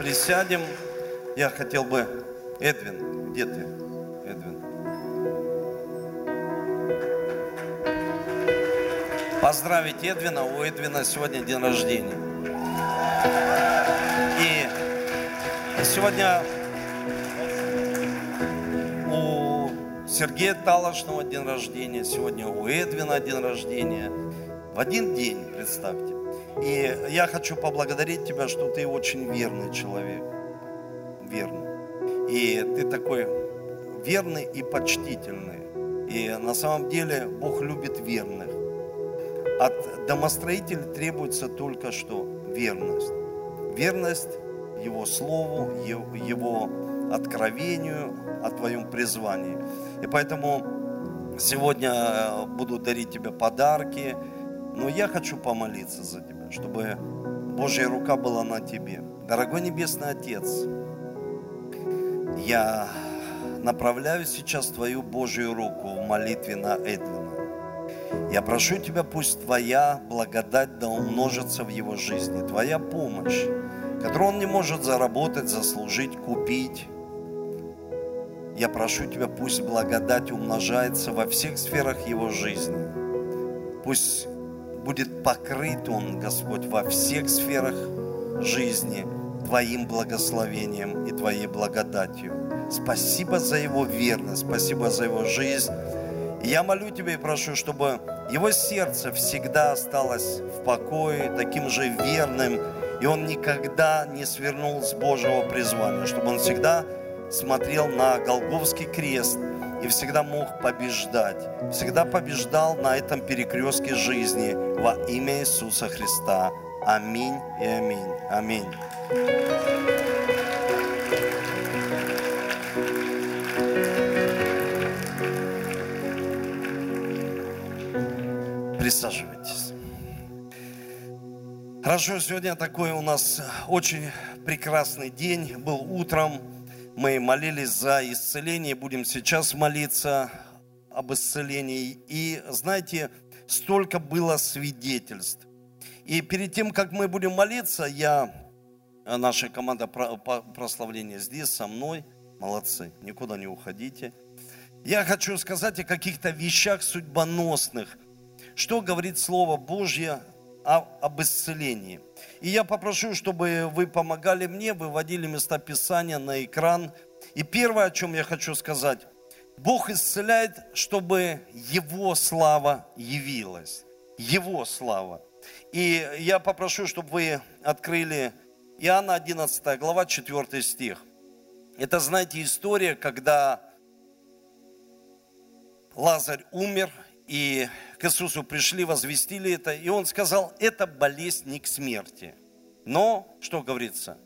присядем. Я хотел бы... Эдвин, где ты? Эдвин. Поздравить Эдвина. У Эдвина сегодня день рождения. И сегодня у Сергея Талошного день рождения, сегодня у Эдвина день рождения. В один день, представьте. И я хочу поблагодарить тебя, что ты очень верный человек. Верный. И ты такой верный и почтительный. И на самом деле Бог любит верных. От домостроителя требуется только что верность. Верность Его Слову, Его откровению о Твоем призвании. И поэтому сегодня э, буду дарить тебе подарки, но я хочу помолиться за тебя чтобы Божья рука была на тебе. Дорогой Небесный Отец, я направляю сейчас Твою Божью руку в молитве на Эдвина. Я прошу Тебя, пусть Твоя благодать да умножится в его жизни, Твоя помощь, которую он не может заработать, заслужить, купить. Я прошу Тебя, пусть благодать умножается во всех сферах его жизни. Пусть будет покрыт он, Господь, во всех сферах жизни Твоим благословением и Твоей благодатью. Спасибо за его верность, спасибо за его жизнь. И я молю Тебя и прошу, чтобы его сердце всегда осталось в покое, таким же верным, и он никогда не свернул с Божьего призвания, чтобы он всегда смотрел на Голговский крест – и всегда мог побеждать. Всегда побеждал на этом перекрестке жизни во имя Иисуса Христа. Аминь и аминь. Аминь. Присаживайтесь. Хорошо, сегодня такой у нас очень прекрасный день. Был утром. Мы молились за исцеление, будем сейчас молиться об исцелении. И знаете, столько было свидетельств. И перед тем, как мы будем молиться, я, наша команда прославления здесь со мной, молодцы, никуда не уходите. Я хочу сказать о каких-то вещах судьбоносных, что говорит Слово Божье об исцелении. И я попрошу, чтобы вы помогали мне, выводили места Писания на экран. И первое, о чем я хочу сказать, Бог исцеляет, чтобы Его слава явилась. Его слава. И я попрошу, чтобы вы открыли Иоанна 11 глава, 4 стих. Это, знаете, история, когда Лазарь умер, и к Иисусу пришли, возвестили это, и он сказал, это болезнь не к смерти. Но, что говорится,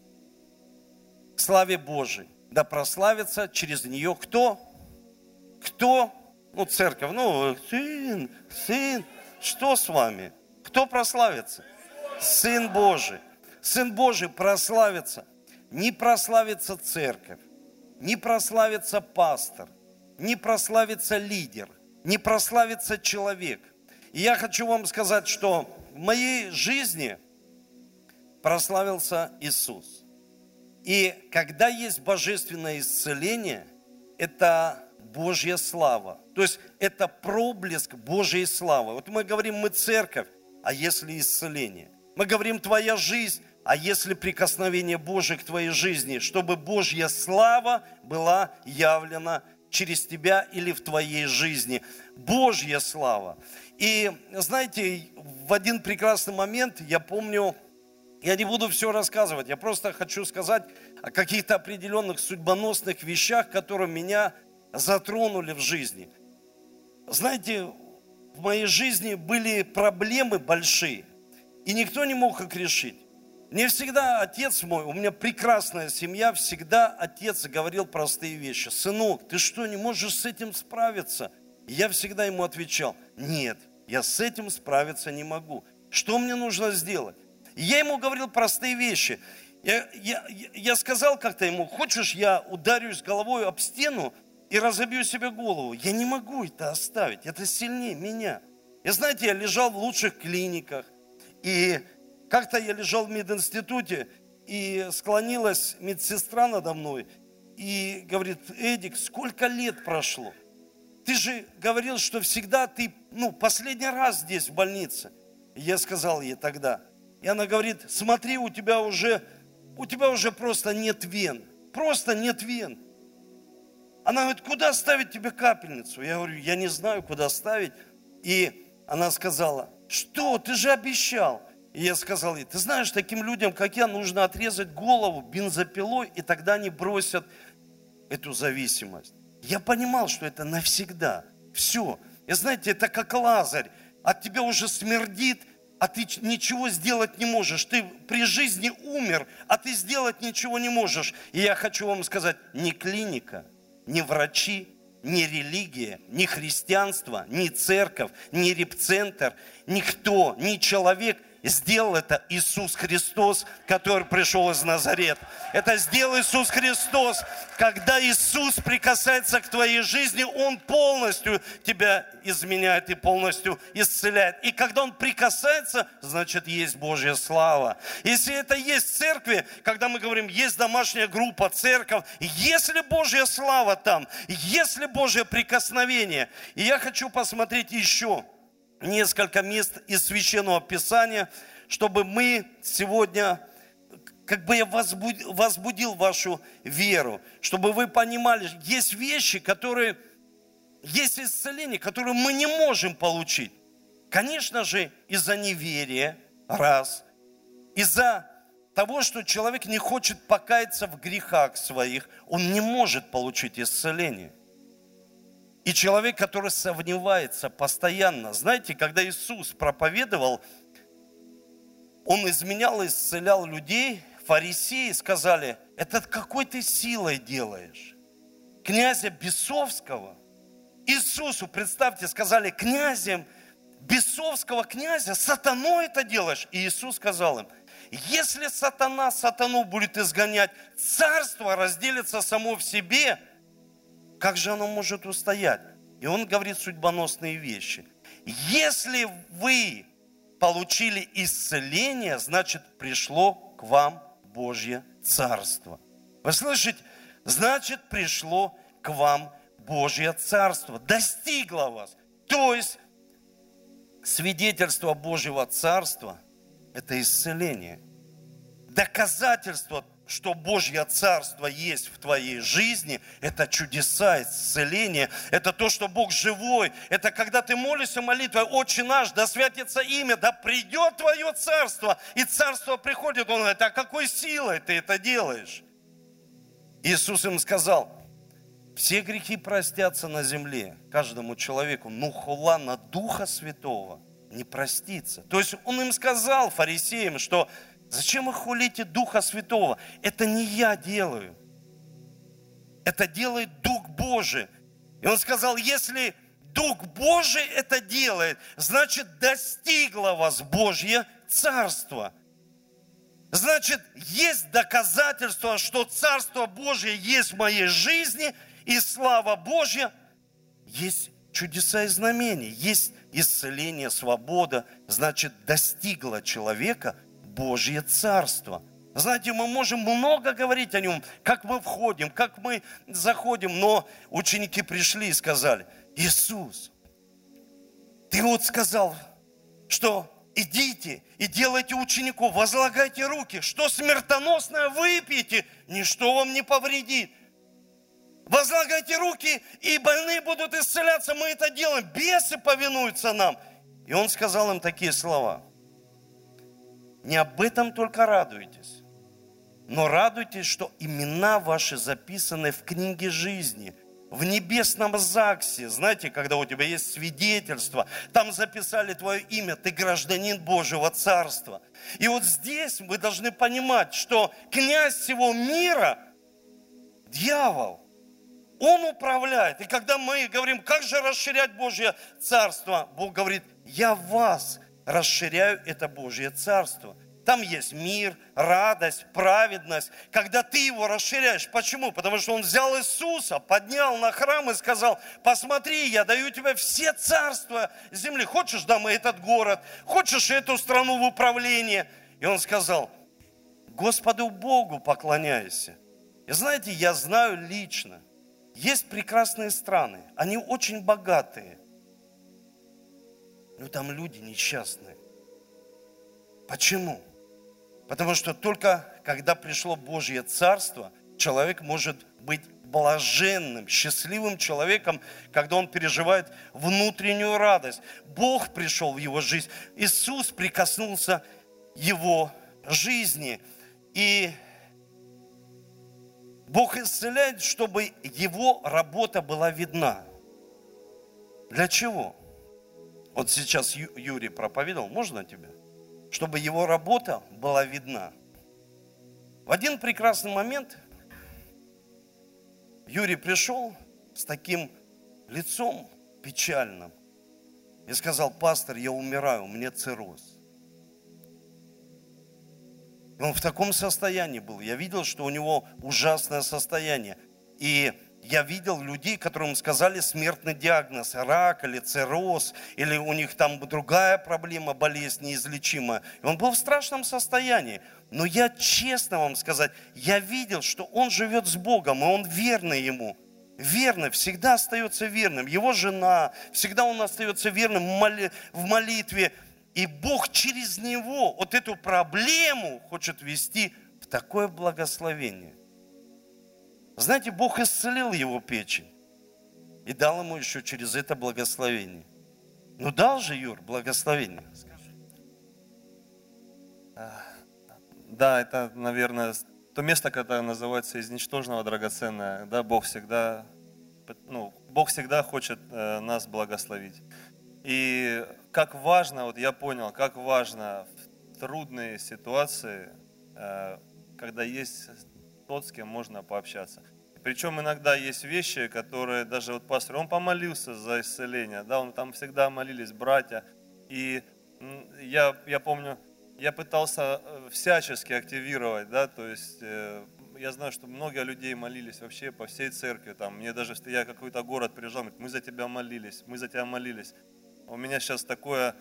к славе Божией, да прославится через нее кто? Кто? Ну, церковь, ну, сын, сын, что с вами? Кто прославится? Сын Божий. Сын Божий прославится. Не прославится церковь, не прославится пастор, не прославится лидер – не прославится человек. И я хочу вам сказать, что в моей жизни прославился Иисус. И когда есть божественное исцеление, это Божья слава. То есть это проблеск Божьей славы. Вот мы говорим, мы церковь, а если исцеление? Мы говорим, твоя жизнь, а если прикосновение Божие к твоей жизни, чтобы Божья слава была явлена через тебя или в твоей жизни. Божья слава. И знаете, в один прекрасный момент, я помню, я не буду все рассказывать, я просто хочу сказать о каких-то определенных судьбоносных вещах, которые меня затронули в жизни. Знаете, в моей жизни были проблемы большие, и никто не мог их решить. Мне всегда отец мой, у меня прекрасная семья, всегда отец говорил простые вещи. Сынок, ты что, не можешь с этим справиться? Я всегда ему отвечал, нет, я с этим справиться не могу. Что мне нужно сделать? Я ему говорил простые вещи. Я, я, я сказал как-то ему, хочешь, я ударюсь головой об стену и разобью себе голову? Я не могу это оставить, это сильнее меня. И знаете, я лежал в лучших клиниках, и как-то я лежал в мединституте, и склонилась медсестра надо мной и говорит, Эдик, сколько лет прошло? Ты же говорил, что всегда ты, ну, последний раз здесь в больнице. Я сказал ей тогда. И она говорит, смотри, у тебя уже, у тебя уже просто нет вен. Просто нет вен. Она говорит, куда ставить тебе капельницу? Я говорю, я не знаю, куда ставить. И она сказала, что, ты же обещал. И я сказал ей, ты знаешь, таким людям, как я, нужно отрезать голову бензопилой, и тогда они бросят эту зависимость. Я понимал, что это навсегда. Все. И знаете, это как лазарь. От тебя уже смердит, а ты ничего сделать не можешь. Ты при жизни умер, а ты сделать ничего не можешь. И я хочу вам сказать, ни клиника, ни врачи, ни религия, ни христианство, ни церковь, ни репцентр, никто, ни человек – Сделал это Иисус Христос, который пришел из Назарет. Это сделал Иисус Христос. Когда Иисус прикасается к твоей жизни, Он полностью тебя изменяет и полностью исцеляет. И когда Он прикасается, значит, есть Божья слава. Если это есть в церкви, когда мы говорим, есть домашняя группа, церковь, если Божья слава там, если Божье прикосновение. И я хочу посмотреть еще несколько мест из Священного Писания, чтобы мы сегодня, как бы я возбудил, вашу веру, чтобы вы понимали, есть вещи, которые, есть исцеление, которые мы не можем получить. Конечно же, из-за неверия, раз, из-за того, что человек не хочет покаяться в грехах своих, он не может получить исцеление – и человек, который сомневается постоянно. Знаете, когда Иисус проповедовал, Он изменял и исцелял людей, фарисеи сказали, это какой ты силой делаешь? Князя Бесовского, Иисусу, представьте, сказали, князем бесовского князя, сатаной это делаешь. И Иисус сказал им, если сатана сатану будет изгонять, царство разделится само в себе – как же оно может устоять? И он говорит судьбоносные вещи. Если вы получили исцеление, значит пришло к вам Божье Царство. Вы слышите? Значит пришло к вам Божье Царство. Достигло вас. То есть свидетельство Божьего Царства – это исцеление. Доказательство что Божье Царство есть в твоей жизни, это чудеса, исцеление, это то, что Бог живой, это когда ты молишься молитвой, Отче наш, да святится имя, да придет Твое Царство, и Царство приходит, Он говорит, а какой силой ты это делаешь? Иисус им сказал, все грехи простятся на земле каждому человеку, но хула на Духа Святого не простится. То есть Он им сказал, фарисеям, что Зачем вы хулите Духа Святого? Это не я делаю. Это делает Дух Божий. И он сказал, если Дух Божий это делает, значит достигло вас Божье Царство. Значит, есть доказательство, что Царство Божье есть в моей жизни, и слава Божья, есть чудеса и знамения, есть исцеление, свобода, значит, достигло человека Божье Царство. Знаете, мы можем много говорить о нем, как мы входим, как мы заходим, но ученики пришли и сказали, Иисус, ты вот сказал, что идите и делайте учеников, возлагайте руки, что смертоносное выпьете, ничто вам не повредит. Возлагайте руки, и больные будут исцеляться, мы это делаем, бесы повинуются нам. И он сказал им такие слова – не об этом только радуйтесь, но радуйтесь, что имена ваши записаны в книге жизни, в небесном ЗАГСе. Знаете, когда у тебя есть свидетельство, там записали твое имя, ты гражданин Божьего Царства. И вот здесь мы должны понимать, что князь всего мира, дьявол, он управляет. И когда мы говорим, как же расширять Божье Царство, Бог говорит, я вас расширяю это Божье Царство. Там есть мир, радость, праведность. Когда ты его расширяешь. Почему? Потому что он взял Иисуса, поднял на храм и сказал, посмотри, я даю тебе все царства земли. Хочешь, дам этот город? Хочешь эту страну в управление? И он сказал, Господу Богу поклоняйся. И знаете, я знаю лично, есть прекрасные страны, они очень богатые, но там люди несчастные. Почему? Потому что только когда пришло Божье Царство, человек может быть блаженным, счастливым человеком, когда он переживает внутреннюю радость. Бог пришел в его жизнь, Иисус прикоснулся его жизни. И Бог исцеляет, чтобы его работа была видна. Для чего? Вот сейчас Юрий проповедовал, можно тебя? Чтобы его работа была видна. В один прекрасный момент Юрий пришел с таким лицом печальным и сказал, пастор, я умираю, мне цирроз. Он в таком состоянии был. Я видел, что у него ужасное состояние. И я видел людей, которым сказали смертный диагноз, рак или цирроз, или у них там другая проблема, болезнь неизлечимая. Он был в страшном состоянии. Но я честно вам сказать, я видел, что он живет с Богом, и он верный ему. Верный, всегда остается верным. Его жена, всегда он остается верным в молитве. И Бог через него вот эту проблему хочет вести в такое благословение. Знаете, Бог исцелил его печень и дал ему еще через это благословение. Ну дал же, Юр, благословение. Да, это, наверное, то место, которое называется из ничтожного драгоценное. Да, Бог всегда, ну, Бог всегда хочет э, нас благословить. И как важно, вот я понял, как важно в трудные ситуации, э, когда есть тот, с кем можно пообщаться. Причем иногда есть вещи, которые даже вот пастор, он помолился за исцеление, да, он там всегда молились братья. И я, я помню, я пытался э, всячески активировать, да, то есть э, я знаю, что много людей молились вообще по всей церкви, там, мне даже, я какой-то город приезжал, говорит, мы за тебя молились, мы за тебя молились. У меня сейчас такое,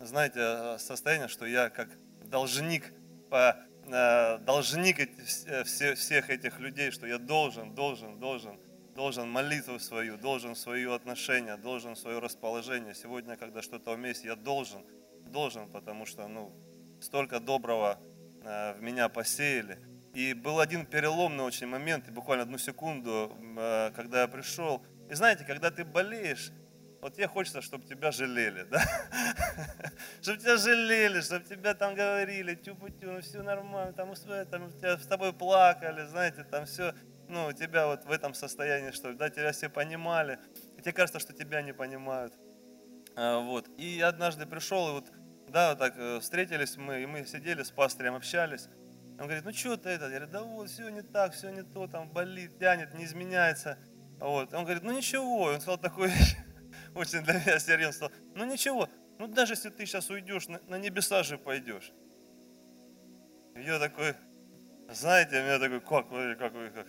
знаете, э, состояние, что я как должник, по, должник э, всех этих людей, что я должен, должен, должен, должен молитву свою, должен свое отношение, должен свое расположение. Сегодня, когда что-то умеешь, я должен, должен, потому что, ну, столько доброго в меня посеяли. И был один переломный очень момент, и буквально одну секунду, когда я пришел. И знаете, когда ты болеешь, вот тебе хочется, чтобы тебя жалели, да? чтобы тебя жалели, чтобы тебя там говорили, тю-путю, ну все нормально, там, там тебя, с тобой плакали, знаете, там все, ну, тебя вот в этом состоянии, что ли, да, тебя все понимали, и тебе кажется, что тебя не понимают. А, вот. И однажды пришел, и вот, да, вот так э, встретились мы, и мы сидели с пастырем, общались. Он говорит, ну что ты это? Я говорю, да вот, все не так, все не то, там болит, тянет, не изменяется. Вот. Он говорит, ну ничего, он сказал такую вещь очень для меня серьезно. Ну ничего, ну даже если ты сейчас уйдешь, на, на небеса же пойдешь. я такой, знаете, у меня такой, как, как вы, как.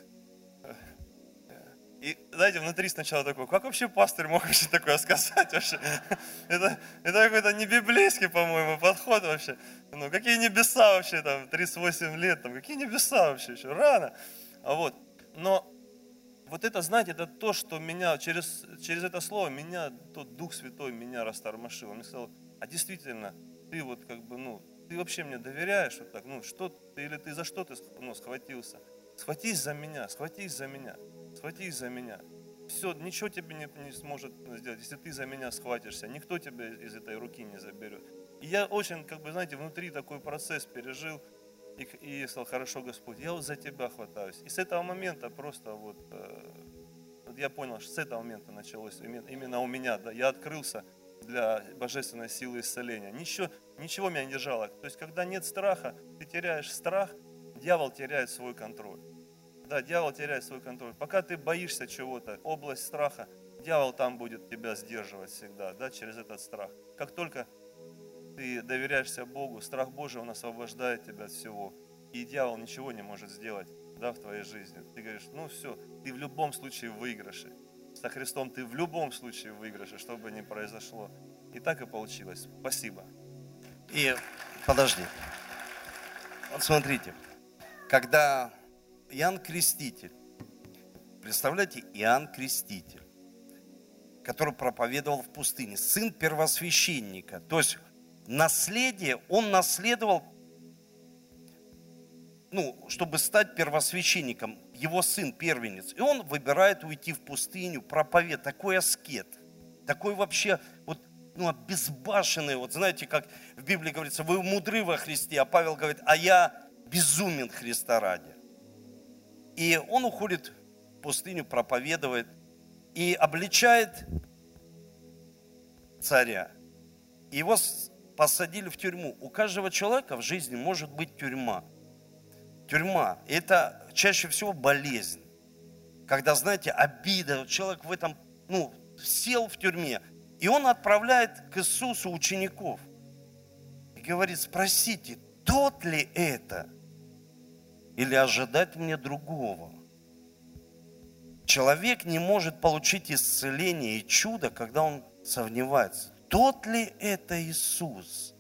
И знаете, внутри сначала такой, как вообще пастырь мог вообще такое сказать вообще? Это, это какой-то не библейский, по-моему, подход вообще. Ну, какие небеса вообще там, 38 лет, там, какие небеса вообще еще, рано. А вот, но вот это, знаете, это то, что меня, через, через это слово, меня, тот Дух Святой меня растормошил. Он мне сказал, а действительно, ты вот как бы, ну, ты вообще мне доверяешь вот так, ну, что ты, или ты за что ты ну, схватился? Схватись за меня, схватись за меня, схватись за меня. Все, ничего тебе не, не сможет сделать, если ты за меня схватишься. Никто тебя из этой руки не заберет. И я очень, как бы, знаете, внутри такой процесс пережил, и, и сказал, хорошо, Господь, я вот за Тебя хватаюсь. И с этого момента просто вот, э, вот я понял, что с этого момента началось именно, именно у меня, да, я открылся для божественной силы исцеления. Ничего, ничего меня не держало. То есть, когда нет страха, ты теряешь страх, дьявол теряет свой контроль. Да, дьявол теряет свой контроль. Пока ты боишься чего-то, область страха, дьявол там будет тебя сдерживать всегда, да, через этот страх. Как только ты доверяешься Богу, страх Божий, Он освобождает тебя от всего. И дьявол ничего не может сделать да, в твоей жизни. Ты говоришь, ну все, ты в любом случае в. Со Христом ты в любом случае в выигрыше, что бы ни произошло. И так и получилось. Спасибо. И подожди. Вот смотрите, когда Иоанн Креститель, представляете, Иоанн Креститель, который проповедовал в пустыне, сын первосвященника, то есть наследие, он наследовал, ну, чтобы стать первосвященником, его сын первенец, и он выбирает уйти в пустыню, проповед, такой аскет, такой вообще вот ну, обезбашенный, вот знаете, как в Библии говорится, вы мудры во Христе, а Павел говорит, а я безумен Христа ради. И он уходит в пустыню, проповедует и обличает царя. Его посадили в тюрьму. У каждого человека в жизни может быть тюрьма. Тюрьма – это чаще всего болезнь. Когда, знаете, обида, человек в этом, ну, сел в тюрьме, и он отправляет к Иисусу учеников. И говорит, спросите, тот ли это? Или ожидать мне другого? Человек не может получить исцеление и чудо, когда он сомневается. Тот ли это Иисус?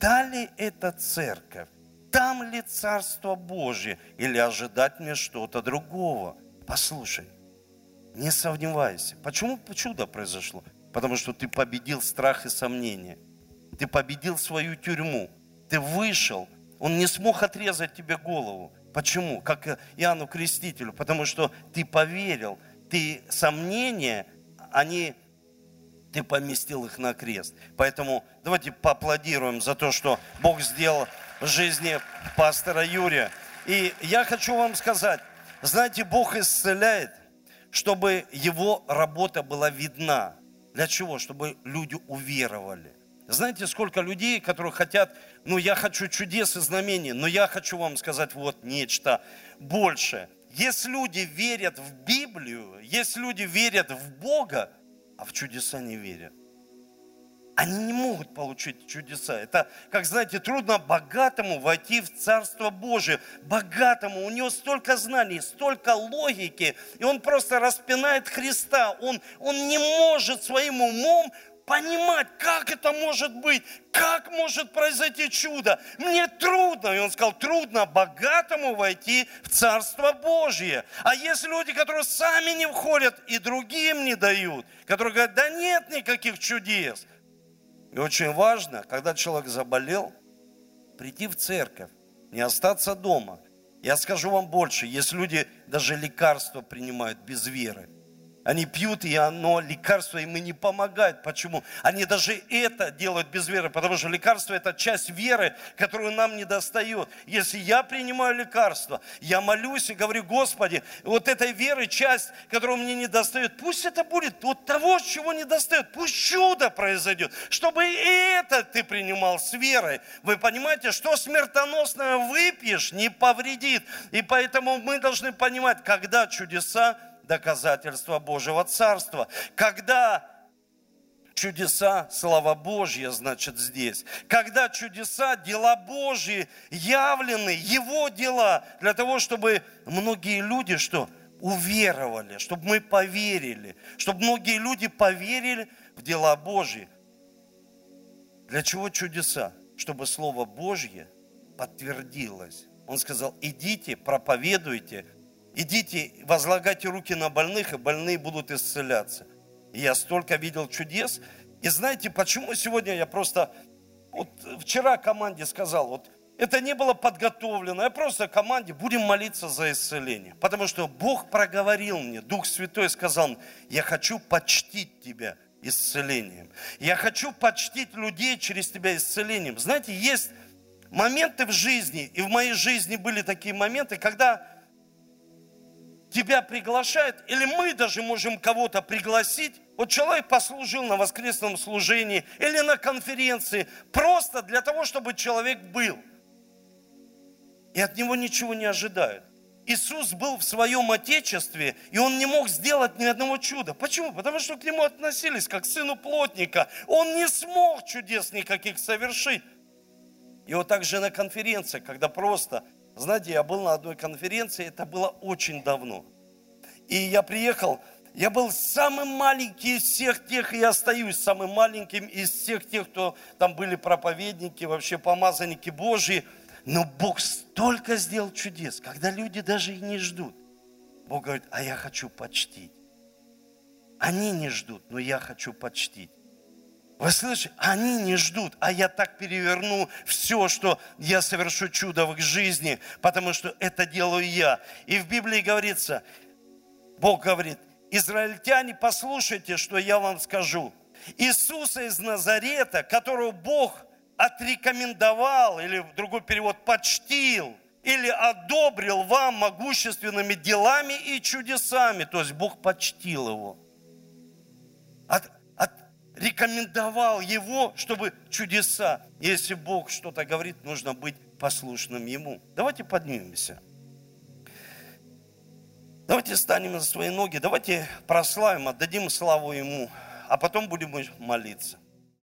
Та ли это церковь? Там ли Царство Божье? Или ожидать мне что-то другого? Послушай, не сомневайся. Почему чудо произошло? Потому что ты победил страх и сомнения. Ты победил свою тюрьму. Ты вышел. Он не смог отрезать тебе голову. Почему? Как Иоанну Крестителю. Потому что ты поверил. Ты сомнения, они ты поместил их на крест. Поэтому давайте поаплодируем за то, что Бог сделал в жизни пастора Юрия. И я хочу вам сказать, знаете, Бог исцеляет, чтобы его работа была видна. Для чего? Чтобы люди уверовали. Знаете, сколько людей, которые хотят, ну я хочу чудес и знамений, но я хочу вам сказать вот нечто больше. Если люди верят в Библию, если люди верят в Бога, а в чудеса не верят, они не могут получить чудеса. Это, как знаете, трудно богатому войти в Царство Божие. Богатому, у него столько знаний, столько логики, и он просто распинает Христа. Он, он не может своим умом понимать, как это может быть, как может произойти чудо. Мне трудно. И он сказал, трудно богатому войти в Царство Божье. А есть люди, которые сами не входят и другим не дают, которые говорят, да нет никаких чудес. И очень важно, когда человек заболел, прийти в церковь, не остаться дома. Я скажу вам больше, есть люди, даже лекарства принимают без веры. Они пьют, и оно, лекарство им и не помогает. Почему? Они даже это делают без веры, потому что лекарство – это часть веры, которую нам не достает. Если я принимаю лекарство, я молюсь и говорю, Господи, вот этой веры часть, которую мне не достает, пусть это будет от того, чего не достает. Пусть чудо произойдет, чтобы и это ты принимал с верой. Вы понимаете, что смертоносное выпьешь, не повредит. И поэтому мы должны понимать, когда чудеса доказательство Божьего Царства. Когда чудеса, слава Божья, значит, здесь. Когда чудеса, дела Божьи явлены, Его дела, для того, чтобы многие люди, что? Уверовали, чтобы мы поверили, чтобы многие люди поверили в дела Божьи. Для чего чудеса? Чтобы Слово Божье подтвердилось. Он сказал, идите, проповедуйте, идите, возлагайте руки на больных, и больные будут исцеляться. И я столько видел чудес. И знаете, почему сегодня я просто... Вот вчера команде сказал, вот это не было подготовлено. Я просто команде будем молиться за исцеление. Потому что Бог проговорил мне, Дух Святой сказал, я хочу почтить тебя исцелением. Я хочу почтить людей через тебя исцелением. Знаете, есть моменты в жизни, и в моей жизни были такие моменты, когда тебя приглашают, или мы даже можем кого-то пригласить. Вот человек послужил на воскресном служении или на конференции, просто для того, чтобы человек был. И от него ничего не ожидают. Иисус был в своем Отечестве, и Он не мог сделать ни одного чуда. Почему? Потому что к Нему относились как к сыну плотника. Он не смог чудес никаких совершить. И вот также на конференции, когда просто знаете, я был на одной конференции, это было очень давно. И я приехал, я был самым маленький из всех тех, и остаюсь самым маленьким из всех тех, кто там были проповедники, вообще помазанники Божьи. Но Бог столько сделал чудес, когда люди даже и не ждут. Бог говорит, а я хочу почтить. Они не ждут, но я хочу почтить. Вы слышите? Они не ждут, а я так переверну все, что я совершу чудо в их жизни, потому что это делаю я. И в Библии говорится, Бог говорит, израильтяне, послушайте, что я вам скажу. Иисуса из Назарета, которого Бог отрекомендовал, или в другой перевод, почтил, или одобрил вам могущественными делами и чудесами. То есть Бог почтил его. От, рекомендовал его, чтобы чудеса. Если Бог что-то говорит, нужно быть послушным ему. Давайте поднимемся. Давайте станем на свои ноги, давайте прославим, отдадим славу Ему, а потом будем молиться.